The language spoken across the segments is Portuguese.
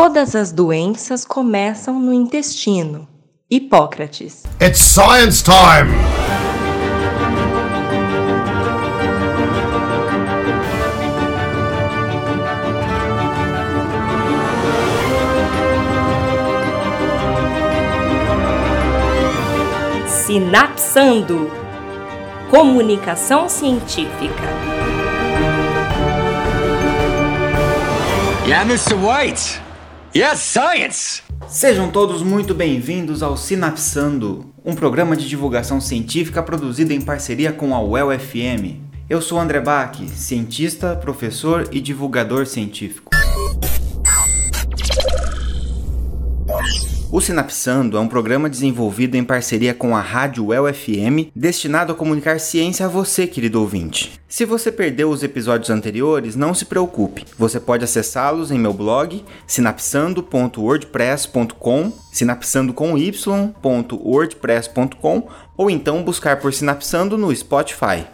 Todas as doenças começam no intestino. Hipócrates. It's science time! Sinapsando. Comunicação científica. Yeah, Mr. White. Yes, science. Sejam todos muito bem-vindos ao Sinapsando, um programa de divulgação científica produzido em parceria com a UEL FM. Eu sou André Bach, cientista, professor e divulgador científico. O Sinapsando é um programa desenvolvido em parceria com a Rádio UEL FM, destinado a comunicar ciência a você, querido ouvinte. Se você perdeu os episódios anteriores, não se preocupe. Você pode acessá-los em meu blog sinapsando.wordpress.com, sinapsando com y.wordpress.com ou então buscar por Sinapsando no Spotify.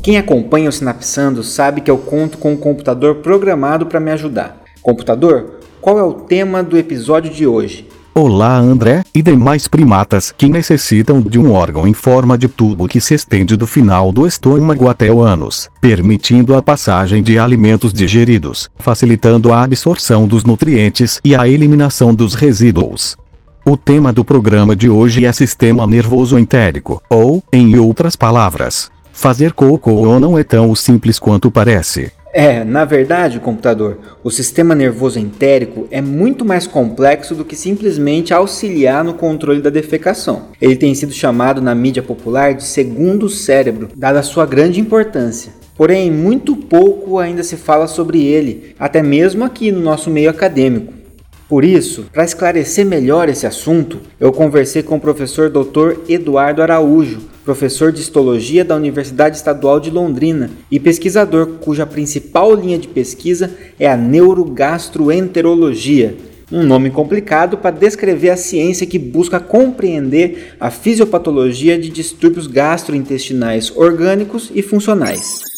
Quem acompanha o Sinapsando sabe que eu conto com um computador programado para me ajudar. Computador, qual é o tema do episódio de hoje? Olá André, e demais primatas que necessitam de um órgão em forma de tubo que se estende do final do estômago até o ânus, permitindo a passagem de alimentos digeridos, facilitando a absorção dos nutrientes e a eliminação dos resíduos. O tema do programa de hoje é sistema nervoso entérico, ou, em outras palavras, fazer cocô não é tão simples quanto parece. É, na verdade, computador, o sistema nervoso entérico é muito mais complexo do que simplesmente auxiliar no controle da defecação. Ele tem sido chamado na mídia popular de segundo cérebro, dada a sua grande importância. Porém, muito pouco ainda se fala sobre ele, até mesmo aqui no nosso meio acadêmico. Por isso, para esclarecer melhor esse assunto, eu conversei com o professor Dr. Eduardo Araújo, professor de histologia da Universidade Estadual de Londrina e pesquisador cuja principal linha de pesquisa é a neurogastroenterologia, um nome complicado para descrever a ciência que busca compreender a fisiopatologia de distúrbios gastrointestinais orgânicos e funcionais.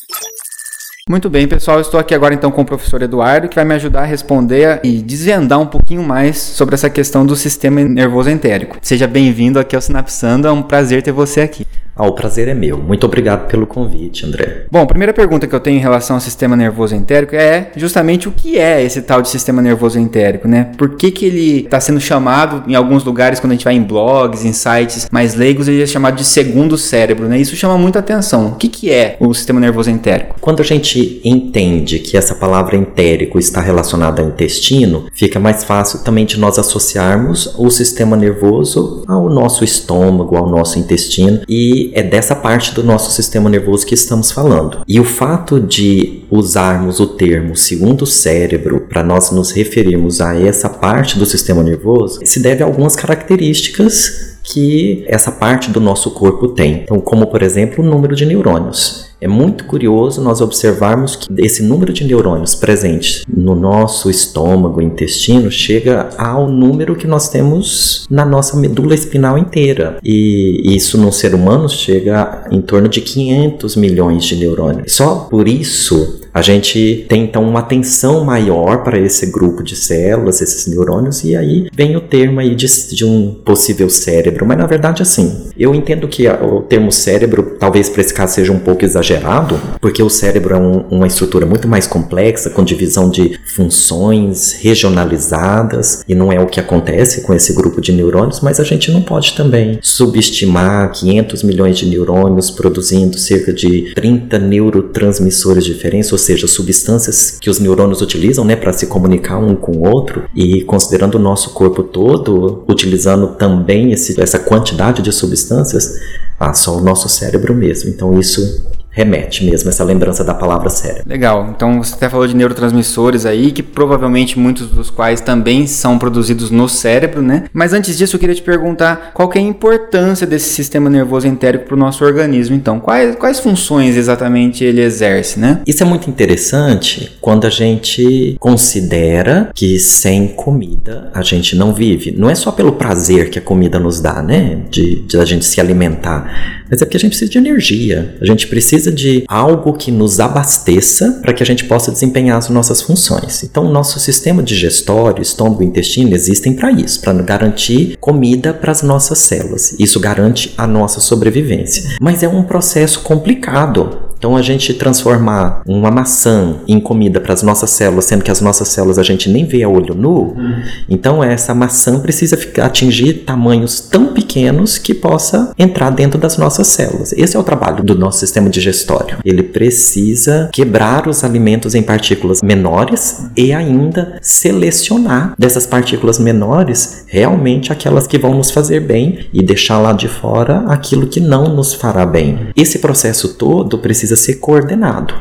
Muito bem, pessoal, estou aqui agora então com o professor Eduardo, que vai me ajudar a responder e desvendar um pouquinho mais sobre essa questão do sistema nervoso entérico. Seja bem-vindo aqui ao Sinapsando, é um prazer ter você aqui. Ah, o prazer é meu. Muito obrigado pelo convite, André. Bom, a primeira pergunta que eu tenho em relação ao sistema nervoso entérico é justamente o que é esse tal de sistema nervoso entérico, né? Por que, que ele está sendo chamado, em alguns lugares, quando a gente vai em blogs, em sites mais leigos, ele é chamado de segundo cérebro, né? Isso chama muita atenção. O que, que é o sistema nervoso entérico? Quando a gente entende que essa palavra entérico está relacionada ao intestino, fica mais fácil também de nós associarmos o sistema nervoso ao nosso estômago, ao nosso intestino e é dessa parte do nosso sistema nervoso que estamos falando. E o fato de usarmos o termo segundo cérebro para nós nos referirmos a essa parte do sistema nervoso se deve a algumas características que essa parte do nosso corpo tem. Então, como por exemplo, o número de neurônios. É muito curioso nós observarmos que esse número de neurônios presentes no nosso estômago, intestino, chega ao número que nós temos na nossa medula espinal inteira. E isso no ser humano chega em torno de 500 milhões de neurônios. Só por isso a gente tem então uma atenção maior para esse grupo de células, esses neurônios, e aí vem o termo aí de, de um possível cérebro. Mas na verdade, assim, eu entendo que o termo cérebro, talvez para esse caso seja um pouco exagerado, porque o cérebro é um, uma estrutura muito mais complexa, com divisão de funções regionalizadas, e não é o que acontece com esse grupo de neurônios, mas a gente não pode também subestimar 500 milhões de neurônios produzindo cerca de 30 neurotransmissores diferentes, ou seja, substâncias que os neurônios utilizam né, para se comunicar um com o outro, e considerando o nosso corpo todo, utilizando também esse, essa quantidade de substâncias, ah, só o nosso cérebro mesmo. Então isso remete mesmo essa lembrança da palavra cérebro. Legal. Então você até falou de neurotransmissores aí, que provavelmente muitos dos quais também são produzidos no cérebro, né? Mas antes disso eu queria te perguntar qual é a importância desse sistema nervoso entérico para o nosso organismo. Então, quais, quais funções exatamente ele exerce, né? Isso é muito interessante quando a gente considera que sem comida a gente não vive. Não é só pelo prazer que a comida nos dá, né? De, de a gente se alimentar, mas é porque a gente precisa de energia. A gente precisa precisa de algo que nos abasteça para que a gente possa desempenhar as nossas funções. Então, o nosso sistema digestório, estômago e intestino existem para isso, para garantir comida para as nossas células. Isso garante a nossa sobrevivência. Mas é um processo complicado então a gente transformar uma maçã em comida para as nossas células, sendo que as nossas células a gente nem vê a olho nu, hum. então essa maçã precisa ficar, atingir tamanhos tão pequenos que possa entrar dentro das nossas células. Esse é o trabalho do nosso sistema digestório. Ele precisa quebrar os alimentos em partículas menores e ainda selecionar dessas partículas menores realmente aquelas que vão nos fazer bem e deixar lá de fora aquilo que não nos fará bem. Esse processo todo precisa precisa ser coordenado.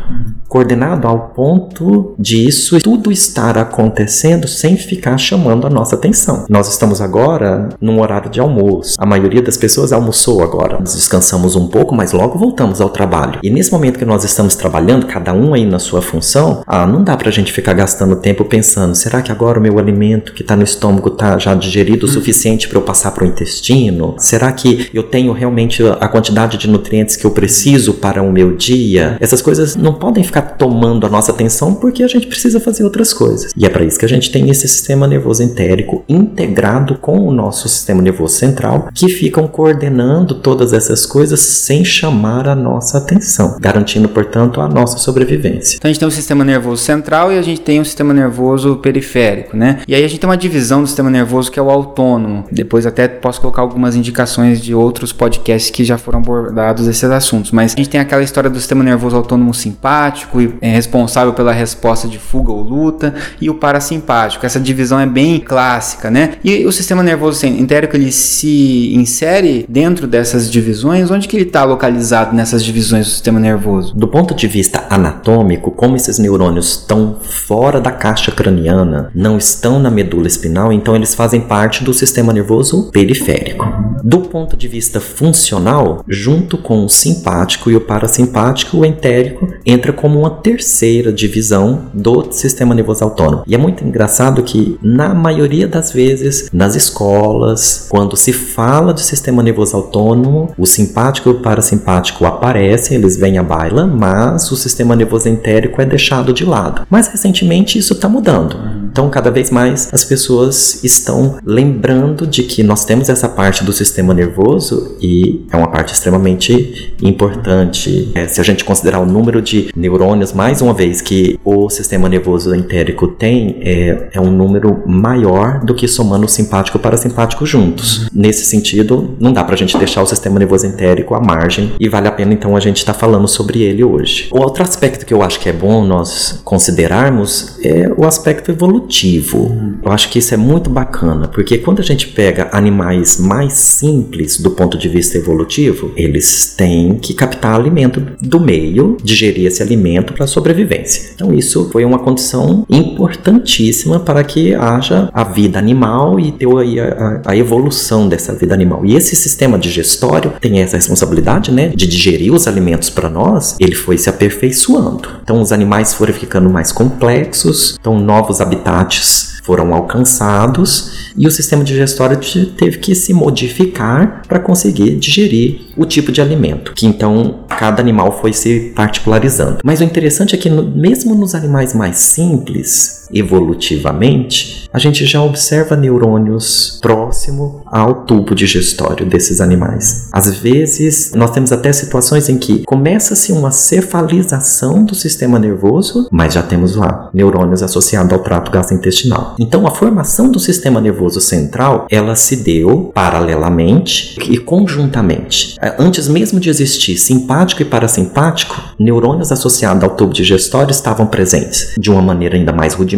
Coordenado ao ponto disso tudo estar acontecendo sem ficar chamando a nossa atenção. Nós estamos agora num horário de almoço. A maioria das pessoas almoçou agora. Nós descansamos um pouco, mas logo voltamos ao trabalho. E nesse momento que nós estamos trabalhando, cada um aí na sua função, ah, não dá pra gente ficar gastando tempo pensando: será que agora o meu alimento que tá no estômago tá já digerido o suficiente para eu passar pro intestino? Será que eu tenho realmente a quantidade de nutrientes que eu preciso para o meu dia? Essas coisas não podem ficar tomando a nossa atenção porque a gente precisa fazer outras coisas. E é para isso que a gente tem esse sistema nervoso entérico integrado com o nosso sistema nervoso central, que ficam coordenando todas essas coisas sem chamar a nossa atenção, garantindo, portanto, a nossa sobrevivência. Então a gente tem um sistema nervoso central e a gente tem um sistema nervoso periférico, né? E aí a gente tem uma divisão do sistema nervoso que é o autônomo. Depois até posso colocar algumas indicações de outros podcasts que já foram abordados esses assuntos, mas a gente tem aquela história do sistema nervoso autônomo simpático e é responsável pela resposta de fuga ou luta e o parasimpático. Essa divisão é bem clássica, né? E o sistema nervoso entérico ele se insere dentro dessas divisões. Onde que ele está localizado nessas divisões do sistema nervoso? Do ponto de vista anatômico, como esses neurônios estão fora da caixa craniana, não estão na medula espinal, então eles fazem parte do sistema nervoso periférico. Do ponto de vista funcional, junto com o simpático e o parasimpático simpático, o entérico entra como uma terceira divisão do sistema nervoso autônomo. E é muito engraçado que, na maioria das vezes, nas escolas, quando se fala de sistema nervoso autônomo, o simpático e o parasimpático aparecem, eles vêm à baila, mas o sistema nervoso entérico é deixado de lado. Mas recentemente isso está mudando. Então, cada vez mais as pessoas estão lembrando de que nós temos essa parte do sistema nervoso e é uma parte extremamente importante. É, se a gente considerar o número de neurônios, mais uma vez, que o sistema nervoso entérico tem, é, é um número maior do que somando simpático e o parasimpático juntos. Uhum. Nesse sentido, não dá pra gente deixar o sistema nervoso entérico à margem e vale a pena então a gente estar tá falando sobre ele hoje. O outro aspecto que eu acho que é bom nós considerarmos é o aspecto evolutivo. Uhum. Eu acho que isso é muito bacana, porque quando a gente pega animais mais simples do ponto de vista evolutivo, eles têm que captar alimento do meio digerir esse alimento para sobrevivência. Então isso foi uma condição importantíssima para que haja a vida animal e ter a, a, a evolução dessa vida animal. E esse sistema digestório tem essa responsabilidade, né, de digerir os alimentos para nós. Ele foi se aperfeiçoando. Então os animais foram ficando mais complexos, então novos habitats foram alcançados e o sistema digestório teve que se modificar para conseguir digerir o tipo de alimento, que então cada animal foi se particularizando. Mas o interessante é que mesmo nos animais mais simples, evolutivamente, a gente já observa neurônios próximo ao tubo digestório desses animais. Às vezes, nós temos até situações em que começa-se uma cefalização do sistema nervoso, mas já temos lá neurônios associados ao trato gastrointestinal. Então, a formação do sistema nervoso central, ela se deu paralelamente e conjuntamente. Antes mesmo de existir simpático e parasimpático, neurônios associados ao tubo digestório estavam presentes de uma maneira ainda mais rudimentar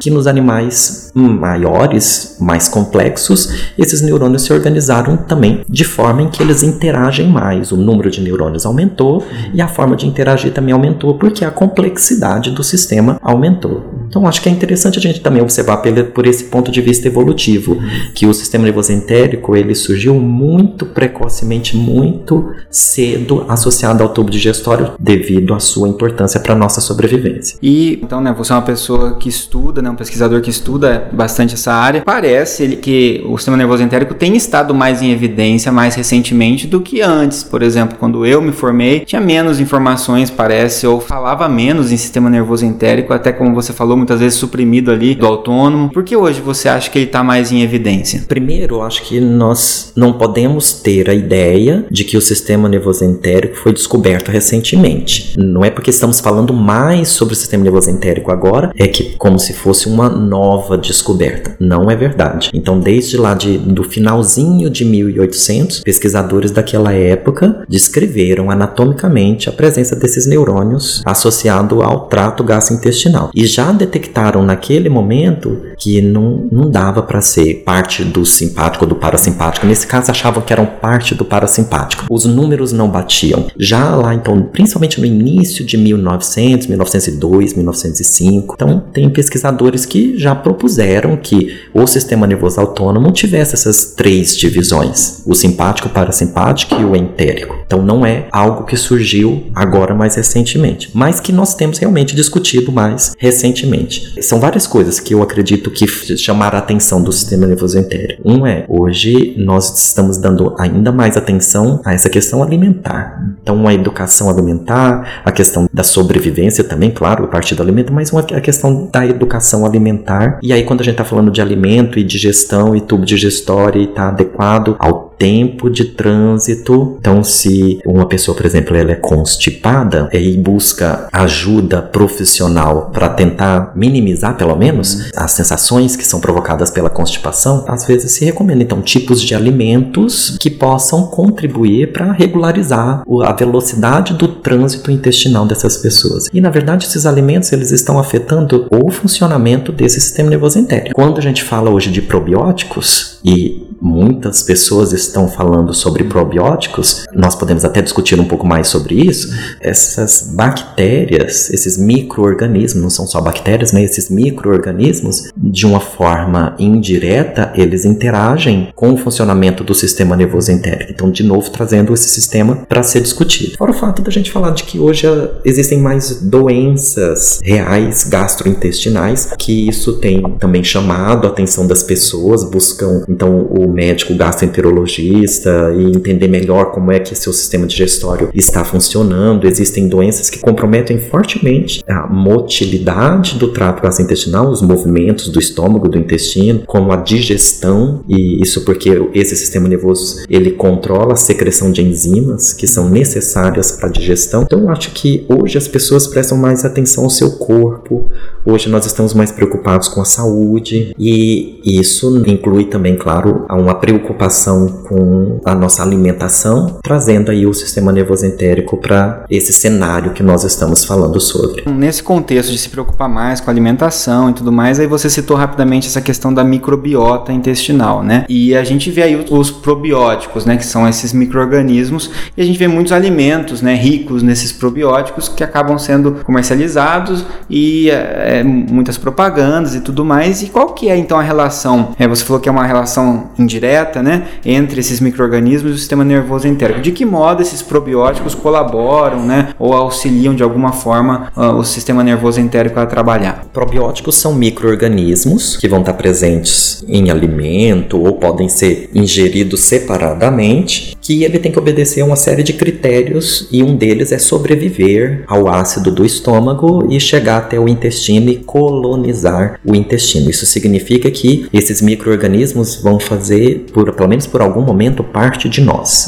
que nos animais maiores, mais complexos, esses neurônios se organizaram também de forma em que eles interagem mais. O número de neurônios aumentou e a forma de interagir também aumentou porque a complexidade do sistema aumentou. Então acho que é interessante a gente também observar por esse ponto de vista evolutivo que o sistema nervoso entérico ele surgiu muito precocemente, muito cedo associada ao tubo digestório devido à sua importância para nossa sobrevivência. E então, né, você é uma pessoa que estuda, né, um pesquisador que estuda bastante essa área. Parece que o sistema nervoso entérico tem estado mais em evidência mais recentemente do que antes. Por exemplo, quando eu me formei, tinha menos informações, parece, ou falava menos em sistema nervoso entérico, até como você falou, muitas vezes suprimido ali do autônomo. Por que hoje você acha que ele está mais em evidência? Primeiro, acho que nós não podemos ter a ideia de que o sistema nervoso entérico foi descoberto recentemente. Não é porque estamos falando mais sobre o sistema nervoso entérico agora, é que como se fosse uma nova descoberta. Não é verdade. Então, desde lá de, do finalzinho de 1800, pesquisadores daquela época descreveram anatomicamente a presença desses neurônios associado ao trato gastrointestinal. E já detectaram naquele momento que não, não dava para ser parte do simpático ou do parasimpático. Nesse caso, achavam que eram parte do parasimpático. Os números não batiam. Já lá, então, principalmente no início de 1900, 1902, 1905, então tem pesquisadores que já propuseram que o sistema nervoso autônomo tivesse essas três divisões: o simpático, o parasimpático e o entérico. Então não é algo que surgiu agora mais recentemente, mas que nós temos realmente discutido mais recentemente. São várias coisas que eu acredito que chamaram a atenção do sistema nervoso entérico. Um é, hoje nós estamos dando ainda mais atenção a essa questão alimentar. Então a educação alimentar, a questão da sobrevivência também, claro, a partir do alimento, mas uma, a questão da educação alimentar. E aí quando a gente está falando de alimento e digestão e tubo digestório e está adequado ao tempo de trânsito. Então, se uma pessoa, por exemplo, ela é constipada e busca ajuda profissional para tentar minimizar, pelo menos, as sensações que são provocadas pela constipação, às vezes se recomenda então tipos de alimentos que possam contribuir para regularizar a velocidade do trânsito intestinal dessas pessoas. E na verdade, esses alimentos eles estão afetando o funcionamento desse sistema nervoso entérico. Quando a gente fala hoje de probióticos e muitas pessoas estão falando sobre probióticos, nós podemos até discutir um pouco mais sobre isso. Essas bactérias, esses micro-organismos, não são só bactérias, mas esses micro-organismos, de uma forma indireta, eles interagem com o funcionamento do sistema nervoso entérico. Então, de novo, trazendo esse sistema para ser discutido. Fora o fato da gente falar de que hoje existem mais doenças reais gastrointestinais, que isso tem também chamado a atenção das pessoas, buscam então o médico gastroenterologista e entender melhor como é que seu sistema digestório está funcionando. Existem doenças que comprometem fortemente a motilidade do trato gastrointestinal, os movimentos do estômago, do intestino, como a digestão, e isso porque esse sistema nervoso ele controla a secreção de enzimas que são necessárias para a digestão. Então eu acho que hoje as pessoas prestam mais atenção ao seu corpo, hoje nós estamos mais preocupados com a saúde e isso inclui também, claro, uma preocupação com a nossa alimentação, trazendo aí o sistema nervoso entérico para esse cenário que nós estamos falando sobre. Nesse contexto de se preocupar mais com a alimentação e tudo mais, aí você citou rapidamente essa questão da microbiota intestinal, né? E a gente vê aí os probióticos, né, que são esses microorganismos, e a gente vê muitos alimentos, né, ricos nesses probióticos que acabam sendo comercializados e é, muitas propagandas e tudo mais. E qual que é então a relação? É, você falou que é uma relação indireta, né, entre esses microrganismos e o sistema nervoso entérico. De que modo esses probióticos colaboram, né, ou auxiliam de alguma forma uh, o sistema nervoso entérico a trabalhar? Probióticos são microorganismos que vão estar presentes em alimento ou podem ser ingeridos separadamente, que ele tem que obedecer a uma série de critérios e um deles é sobreviver ao ácido do estômago e chegar até o intestino e colonizar o intestino. Isso significa que esses microorganismos vão fazer, por, pelo menos por algum momento, parte de nós.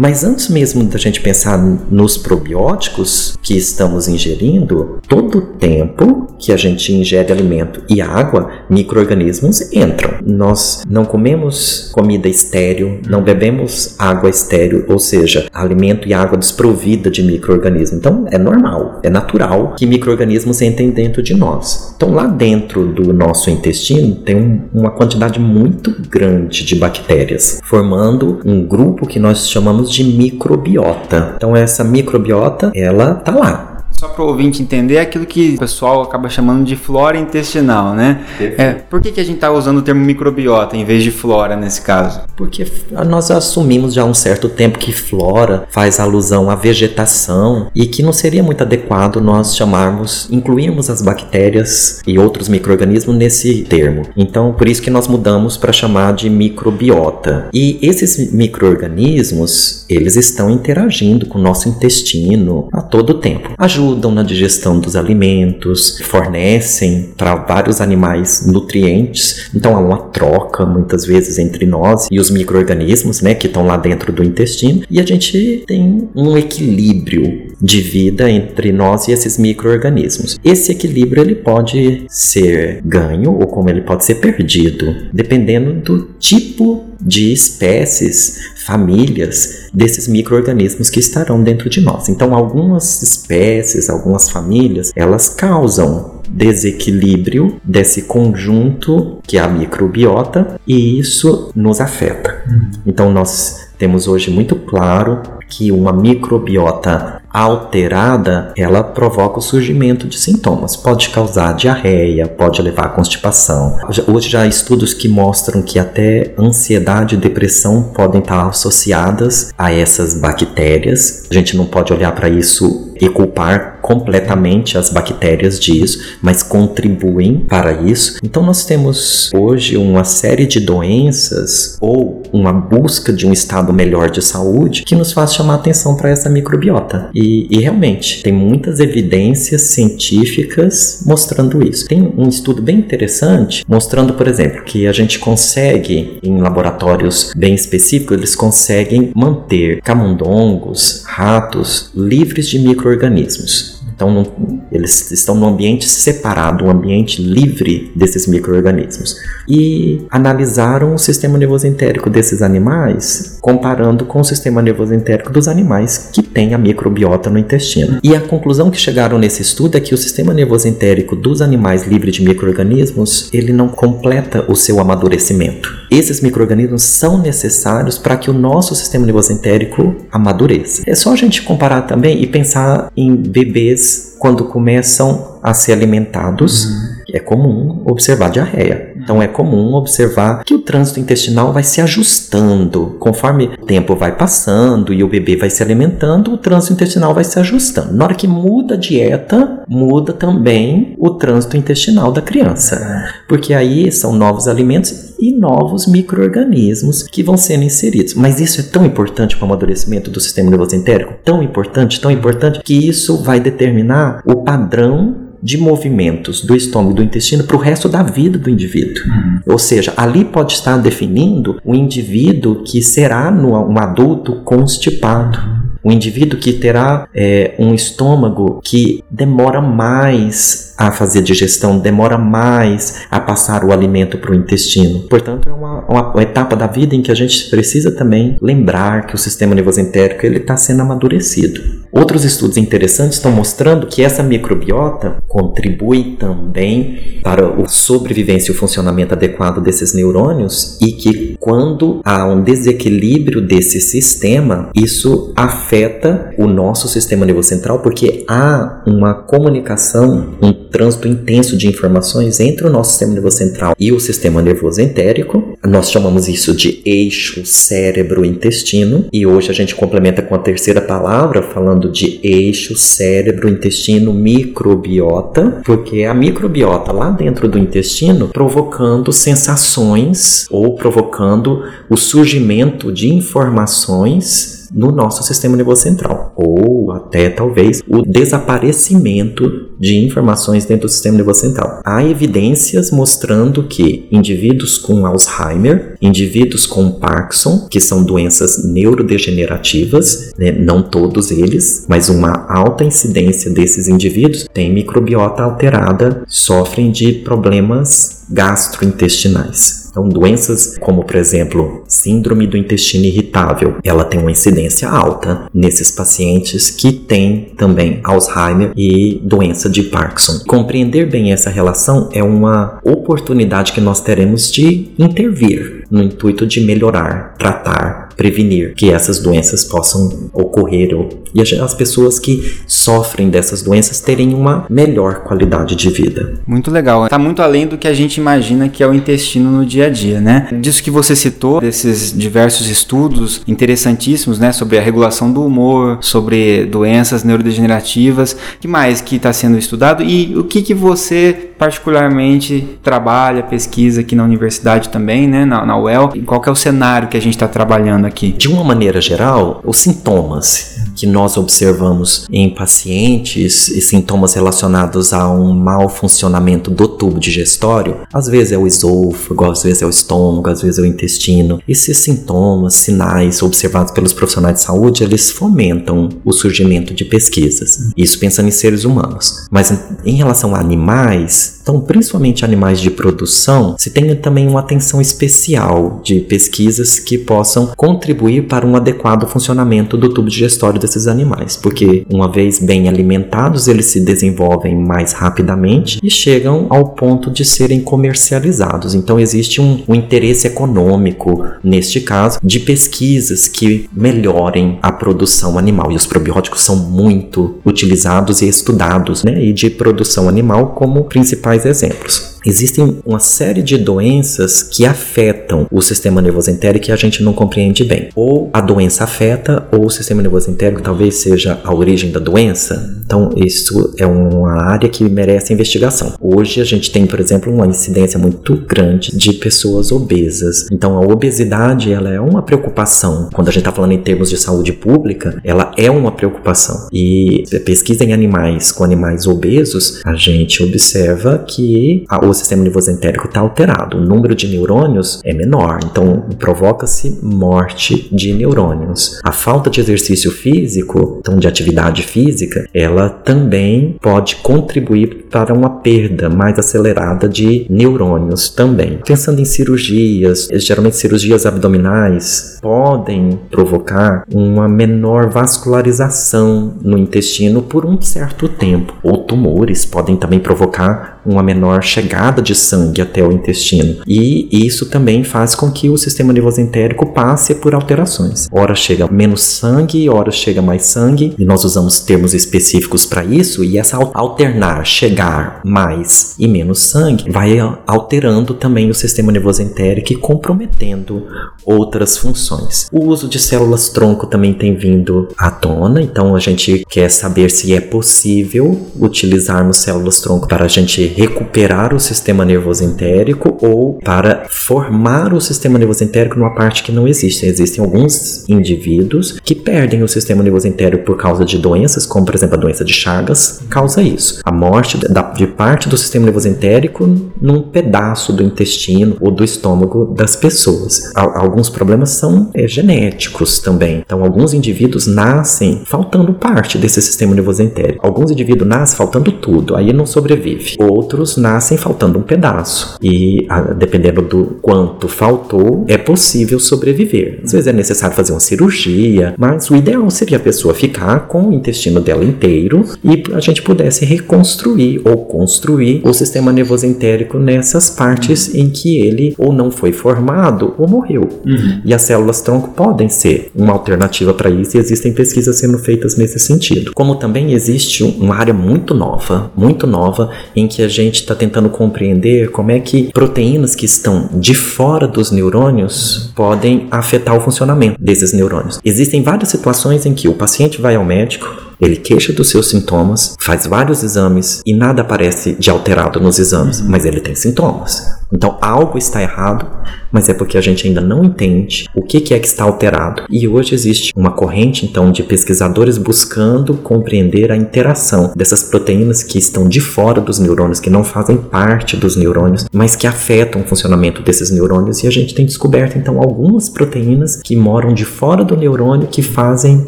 Mas antes mesmo da gente pensar nos probióticos que estamos ingerindo, todo tempo que a gente ingere alimento e água, microorganismos entram. Nós não comemos comida estéril, não bebemos água estéril, ou seja, alimento e água desprovida de microorganismos. Então é normal, é natural que microorganismos entrem dentro de nós. Então lá dentro do nosso intestino tem um, uma quantidade muito grande de bactérias, formando um grupo que nós chamamos de microbiota. Então essa microbiota, ela tá lá Só para o ouvinte entender, é aquilo que o pessoal acaba chamando de flora intestinal, né? É, por que, que a gente está usando o termo microbiota em vez de flora nesse caso? Porque nós assumimos já há um certo tempo que flora faz alusão à vegetação e que não seria muito adequado nós chamarmos, incluirmos as bactérias e outros micro-organismos nesse termo. Então, por isso que nós mudamos para chamar de microbiota. E esses micro-organismos, eles estão interagindo com o nosso intestino a todo tempo. Ajudam na digestão dos alimentos, fornecem para vários animais nutrientes. Então, há uma troca muitas vezes entre nós e os micro-organismos, né, que estão lá dentro do intestino, e a gente tem um equilíbrio de vida entre nós e esses micro-organismos. Esse equilíbrio ele pode ser ganho ou como ele pode ser perdido, dependendo do tipo de espécies, famílias desses micro-organismos que estarão dentro de nós. Então, algumas espécies, algumas famílias, elas causam desequilíbrio desse conjunto que é a microbiota e isso nos afeta. Então, nós temos hoje muito claro que uma microbiota alterada, ela provoca o surgimento de sintomas. Pode causar diarreia, pode levar a constipação. Hoje já há estudos que mostram que até ansiedade e depressão podem estar associadas a essas bactérias. A gente não pode olhar para isso e culpar completamente as bactérias disso, mas contribuem para isso. Então nós temos hoje uma série de doenças ou uma busca de um estado melhor de saúde que nos faz chamar atenção para essa microbiota. E, e, realmente tem muitas evidências científicas mostrando isso. Tem um estudo bem interessante mostrando, por exemplo, que a gente consegue em laboratórios bem específicos, eles conseguem manter camundongos, ratos livres de micro micro-organismos. Então, eles estão num ambiente separado, um ambiente livre desses micro-organismos. E analisaram o sistema nervoso entérico desses animais, comparando com o sistema nervoso entérico dos animais que têm a microbiota no intestino. E a conclusão que chegaram nesse estudo é que o sistema nervoso entérico dos animais livres de micro-organismos, ele não completa o seu amadurecimento. Esses micro-organismos são necessários para que o nosso sistema nervoso entérico amadureça. É só a gente comparar também e pensar em bebês quando começam a ser alimentados, uhum. é comum observar diarreia. Então é comum observar que o trânsito intestinal vai se ajustando. Conforme o tempo vai passando e o bebê vai se alimentando, o trânsito intestinal vai se ajustando. Na hora que muda a dieta, muda também o trânsito intestinal da criança. Porque aí são novos alimentos e novos micro-organismos que vão sendo inseridos. Mas isso é tão importante para o amadurecimento do sistema nervoso entérico, tão importante, tão importante, que isso vai determinar o padrão de movimentos do estômago e do intestino para o resto da vida do indivíduo. Uhum. Ou seja, ali pode estar definindo o indivíduo que será no, um adulto constipado. Um indivíduo que terá é, um estômago que demora mais a fazer digestão, demora mais a passar o alimento para o intestino. Portanto, é uma, uma, uma, etapa da vida em que a gente precisa também lembrar que o sistema nervoso entérico está sendo amadurecido. Outros estudos interessantes estão mostrando que essa microbiota contribui também para a sobrevivência e o funcionamento adequado desses neurônios e que quando há um desequilíbrio desse sistema, isso afeta o nosso sistema nervoso central porque há uma comunicação, um trânsito intenso de informações entre o nosso sistema nervoso central e o sistema nervoso entérico. Nós chamamos isso de eixo cérebro-intestino e hoje a gente complementa com a terceira palavra falando de eixo cérebro, intestino, microbiota, porque a microbiota lá dentro do intestino provocando sensações ou provocando o surgimento de informações no nosso sistema nervoso central, ou até talvez o desaparecimento de informações dentro do sistema nervoso central. Há evidências mostrando que indivíduos com Alzheimer, indivíduos com Parkinson, que são doenças neurodegenerativas, né, não todos eles, mas uma alta incidência desses indivíduos têm microbiota alterada, sofrem de problemas gastrointestinais. Então, doenças como, por exemplo, síndrome do intestino irritável, ela tem uma incidência alta nesses pacientes que têm também Alzheimer e doença de Parkinson. Compreender bem essa relação é uma oportunidade que nós teremos de intervir no intuito de melhorar, tratar prevenir que essas doenças possam ocorrer ou, e as pessoas que sofrem dessas doenças terem uma melhor qualidade de vida. Muito legal. Está muito além do que a gente imagina que é o intestino no dia a dia, né? Disso que você citou, desses diversos estudos interessantíssimos, né, sobre a regulação do humor, sobre doenças neurodegenerativas, que mais que está sendo estudado e o que que você particularmente trabalha, pesquisa aqui na universidade também, né, na, na UEL. E qual é o cenário que a gente está trabalhando aqui? De uma maneira geral, os sintomas que nós observamos em pacientes e sintomas relacionados a um mau funcionamento do tubo digestório, às vezes é o esôfago, às vezes é o estômago, às vezes é o intestino. Esses sintomas, sinais observados pelos profissionais de saúde, eles fomentam o surgimento de pesquisas. Isso pensando em seres humanos. Mas em relação a animais, então, principalmente animais de produção, se tenha também uma atenção especial de pesquisas que possam contribuir para um adequado funcionamento do tubo digestório desses animais, porque uma vez bem alimentados, eles se desenvolvem mais rapidamente e chegam ao ponto de serem comercializados. Então, existe um, um interesse econômico, neste caso, de pesquisas que melhorem a produção animal. E os probióticos são muito utilizados e estudados, né? E de produção animal como principais principais exemplos. Existem uma série de doenças que afetam o sistema nervoso entérico que a gente não compreende bem. Ou a doença afeta, ou o sistema nervoso entérico talvez seja a origem da doença. Então, isso é uma área que merece investigação. Hoje a gente tem, por exemplo, uma incidência muito grande de pessoas obesas. Então, a obesidade ela é uma preocupação. Quando a gente está falando em termos de saúde pública, ela é uma preocupação. E pesquisa em animais com animais obesos, a gente observa que a o sistema nervoso entérico está alterado, o número de neurônios é menor, então provoca-se morte de neurônios. A falta de exercício físico, então de atividade física, ela também pode contribuir para uma perda mais acelerada de neurônios também. Pensando em cirurgias, geralmente cirurgias abdominais podem provocar uma menor vascularização no intestino por um certo tempo, ou tumores podem também provocar uma menor chegada de sangue até o intestino. E isso também faz com que o sistema nervoso entérico passe por alterações. Ora chega menos sangue, ora chega mais sangue, e nós usamos termos específicos para isso, e essa alternar, chegar mais e menos sangue, vai alterando também o sistema nervoso entérico e comprometendo outras funções. O uso de células tronco também tem vindo à tona, então a gente quer saber se é possível utilizarmos células tronco para a gente recuperar o sistema nervoso entérico ou para formar o sistema nervoso entérico numa parte que não existe. Existem alguns indivíduos que perdem o sistema nervoso entérico por causa de doenças, como por exemplo a doença de Chagas, causa isso. A morte de parte do sistema nervoso entérico num pedaço do intestino ou do estômago das pessoas. Alguns problemas são é, genéticos também. Então, alguns indivíduos nascem faltando parte desse sistema nervoso entérico. Alguns indivíduos nascem faltando tudo, aí não sobrevive. Outros nascem faltando um pedaço. E a, dependendo do quanto faltou, é possível sobreviver. Às vezes é necessário fazer uma cirurgia, mas o ideal seria a pessoa ficar com o intestino dela inteiro e a gente pudesse reconstruir ou construir o sistema nervoso entérico nessas partes em que ele ou não foi formado ou morreu. Uhum. E as células tronco podem ser uma alternativa para isso e existem pesquisas sendo feitas nesse sentido. Como também existe uma área muito nova, muito nova, em que a gente está tentando compreender como é que proteínas que estão de fora dos neurônios podem afetar o funcionamento desses neurônios. Existem várias situações em que o paciente vai ao médico, ele queixa dos seus sintomas, faz vários exames e nada aparece de alterado nos exames, mas ele tem sintomas. Então algo está errado, mas é porque a gente ainda não entende o que, é que está alterado. E hoje existe uma corrente então de pesquisadores buscando compreender a interação dessas proteínas que estão de fora dos neurônios, que não fazem parte dos neurônios, mas que afetam o funcionamento desses neurônios. E a gente tem descoberto então algumas proteínas que moram de fora do neurônio que fazem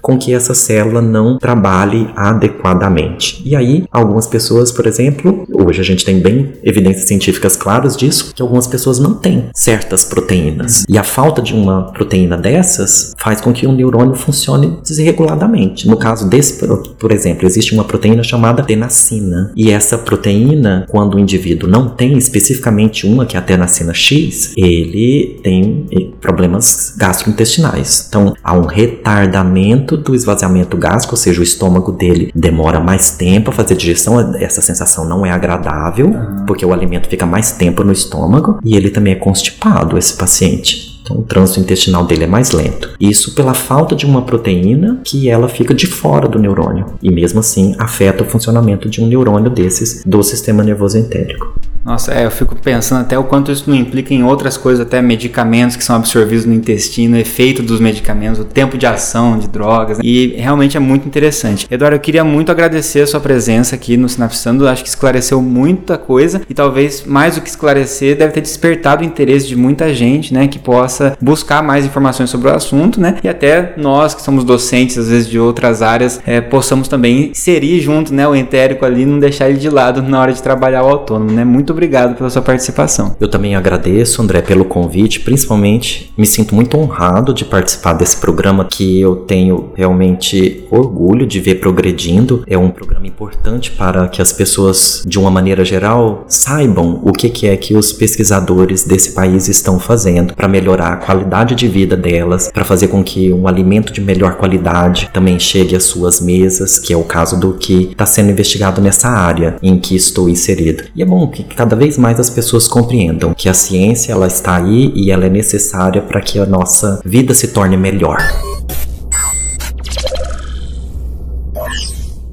com que essa célula não trabalhe adequadamente. E aí, algumas pessoas, por exemplo, hoje a gente tem bem evidências científicas claras disso, que algumas pessoas não têm certas proteínas. E a falta de uma proteína dessas faz com que o neurônio funcione desreguladamente. No caso desse, por exemplo, existe uma proteína chamada tenacina. E essa proteína, quando o indivíduo não tem especificamente uma, que é a tenacina X, ele tem problemas gastrointestinais. Então, há um retardamento do esvaziamento gástrico, ou seja, o estômago dele demora mais tempo a fazer digestão. Essa sensação não é agradável, uhum. porque o alimento fica mais tempo no estômago e ele também é constipado, esse paciente. Então, o trânsito intestinal dele é mais lento. Isso pela falta de uma proteína que ela fica de fora do neurônio. E mesmo assim afeta o funcionamento de um neurônio desses do sistema nervoso entérico. Nossa, é, eu fico pensando até o quanto isso não implica em outras coisas, até medicamentos que são absorvidos no intestino, efeito dos medicamentos, o tempo de ação de drogas, né? e realmente é muito interessante. Eduardo, eu queria muito agradecer a sua presença aqui no Sinapsando, acho que esclareceu muita coisa e talvez mais do que esclarecer, deve ter despertado o interesse de muita gente, né, que possa buscar mais informações sobre o assunto, né, e até nós que somos docentes, às vezes de outras áreas, é, possamos também inserir junto, né, o entérico ali, não deixar ele de lado na hora de trabalhar o autônomo, né, muito muito obrigado pela sua participação. Eu também agradeço, André, pelo convite. Principalmente, me sinto muito honrado de participar desse programa que eu tenho realmente orgulho de ver progredindo. É um programa importante para que as pessoas, de uma maneira geral, saibam o que é que os pesquisadores desse país estão fazendo para melhorar a qualidade de vida delas, para fazer com que um alimento de melhor qualidade também chegue às suas mesas, que é o caso do que está sendo investigado nessa área em que estou inserido. E é bom que cada vez mais as pessoas compreendam que a ciência ela está aí e ela é necessária para que a nossa vida se torne melhor.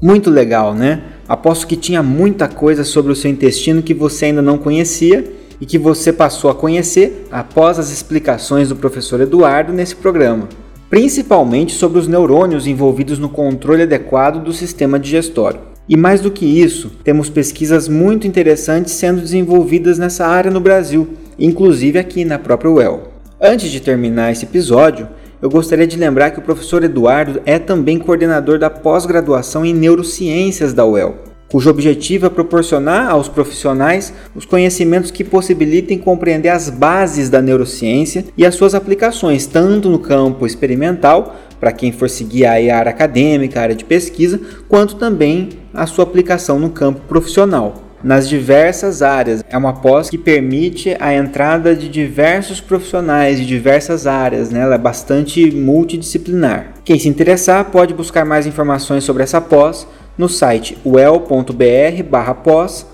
Muito legal, né? Aposto que tinha muita coisa sobre o seu intestino que você ainda não conhecia e que você passou a conhecer após as explicações do professor Eduardo nesse programa, principalmente sobre os neurônios envolvidos no controle adequado do sistema digestório. E mais do que isso, temos pesquisas muito interessantes sendo desenvolvidas nessa área no Brasil, inclusive aqui na própria UEL. Antes de terminar esse episódio, eu gostaria de lembrar que o professor Eduardo é também coordenador da pós-graduação em neurociências da UEL, cujo objetivo é proporcionar aos profissionais os conhecimentos que possibilitem compreender as bases da neurociência e as suas aplicações, tanto no campo experimental para quem for seguir a área acadêmica, a área de pesquisa, quanto também a sua aplicação no campo profissional. Nas diversas áreas. É uma pós que permite a entrada de diversos profissionais de diversas áreas, né? ela é bastante multidisciplinar. Quem se interessar pode buscar mais informações sobre essa pós no site uel.br pós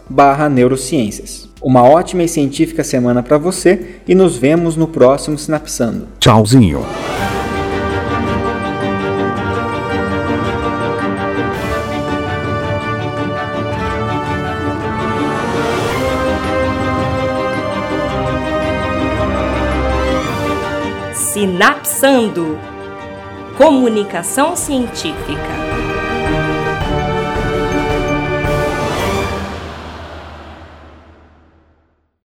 neurociências. Uma ótima e científica semana para você e nos vemos no próximo Sinapsando. Tchauzinho. Sinapsando Comunicação Científica.